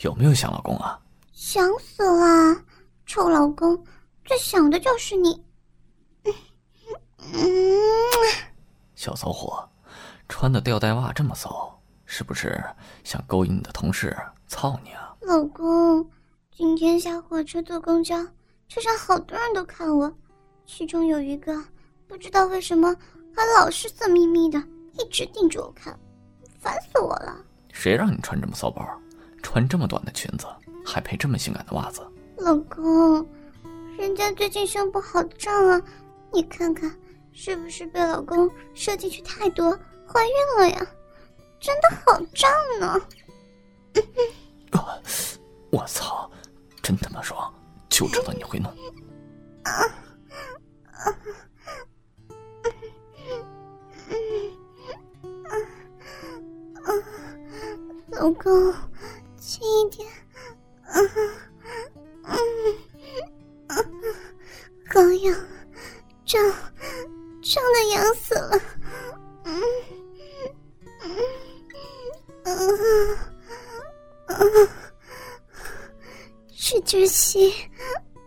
有没有想老公啊？想死了，臭老公，最想的就是你。嗯 小骚货，穿的吊带袜这么骚，是不是想勾引你的同事操你啊？老公，今天下火车坐公交，车上好多人都看我，其中有一个不知道为什么还老是色眯眯的，一直盯着我看，烦死我了。谁让你穿这么骚包，穿这么短的裙子，还配这么性感的袜子？老公，人家最近胸部好胀啊，你看看。是不是被老公射进去太多，怀孕了呀？真的好胀呢！我操，真他妈爽！就知道你会弄。老公，胀。胀的痒死了，嗯嗯嗯嗯，使劲吸，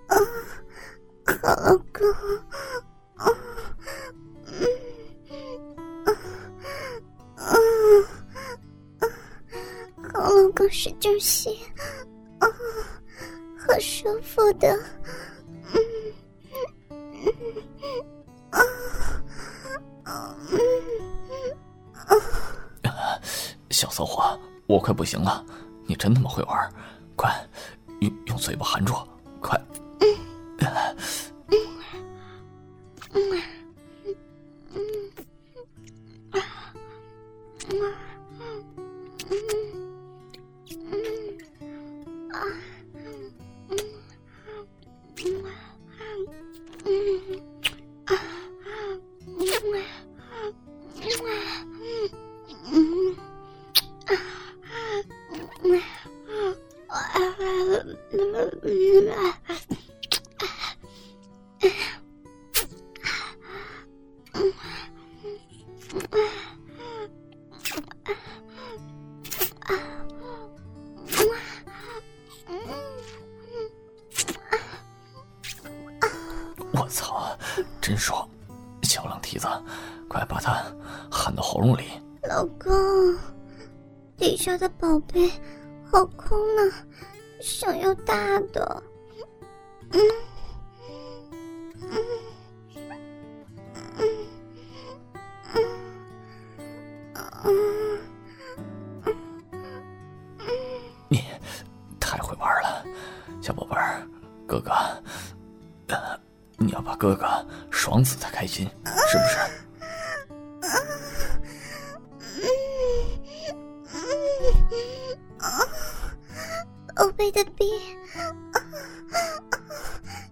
啊，好老公，啊嗯啊啊啊，好老公使劲吸，嗯，好舒服的。嗯嗯骚货，我快不行了！你真他妈会玩，快用用嘴巴含住，我操，真爽！小浪蹄子，快把它含到喉咙里。老公，底下的宝贝好空呢，想要大的。嗯嗯嗯嗯嗯你太会玩了，小宝贝儿，哥哥。你要把哥哥爽死才开心，是不是？贝的逼，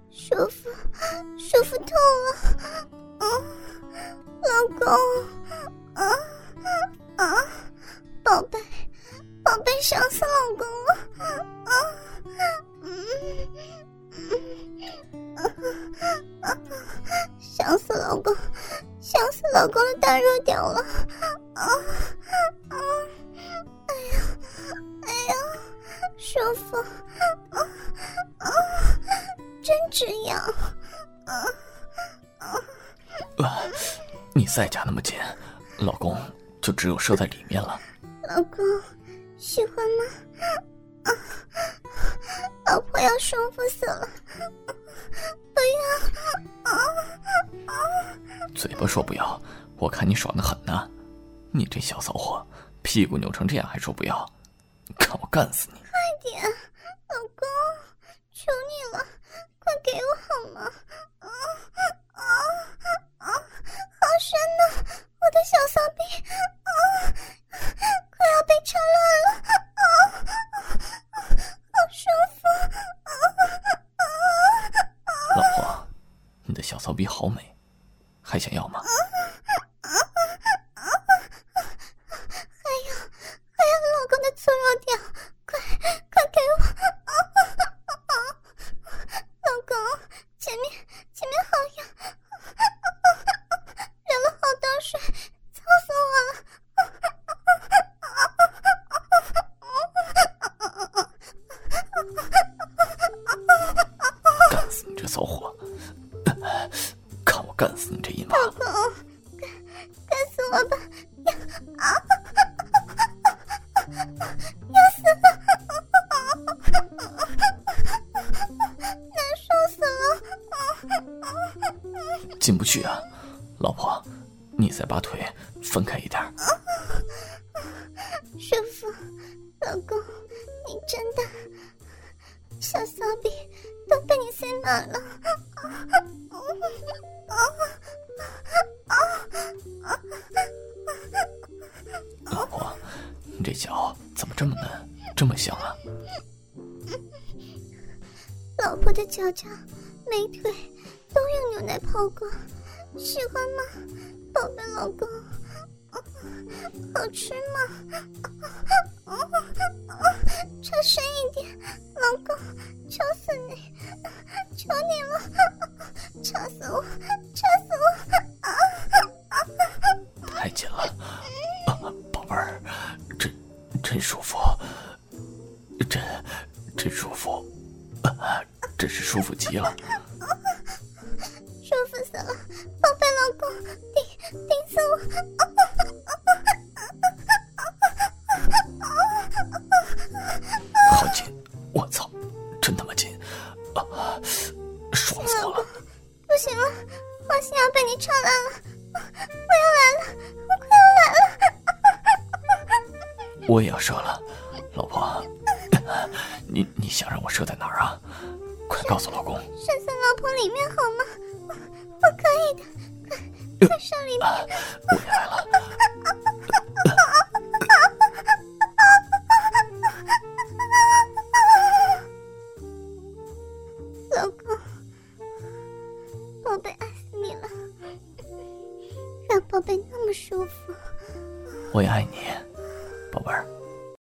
舒服，舒服透了。老公，啊啊，宝贝，宝贝，想死老公了。啊，嗯嗯。想死老公，想死老公的大肉屌了！啊！舒服！啊啊！真直痒！啊啊！你再夹那么紧，老公就只有射在里面了。老公，喜欢吗？啊！老婆要舒服死了！不要！啊啊！嘴巴说不要，我看你爽的很呢。你这小骚货，屁股扭成这样还说不要，看我干死你！快点，老公，求你了，快给我好吗？啊啊啊！好深呐，我的小骚逼啊，快要被插烂了！啊，好舒服！啊。老婆，你的小骚逼好美，还想要吗？还走火。看我干死你这一马。干死我吧。要 死。难受死了。进不去啊，老婆，你再把腿分开一点。师傅，老公，你真的。老婆，你这脚怎么这么嫩，这么香啊？老婆的脚脚、美腿都用牛奶泡过，喜欢吗，宝贝老公？好吃吗？插深一点，老公，求死你，求你了，掐死我，掐死我！太紧了，宝贝儿，真真舒服，真真舒服，真是舒服极了。舒服死了，宝贝老公，顶顶死我！不行了，花心要被你扯烂了，我要来了，我快要来了！我也要射了，老婆，你你想让我射在哪儿啊？快告诉老公！射在老婆里面好吗？我可以的，快快射里面！我也来了。舒服。我也爱你，宝贝儿。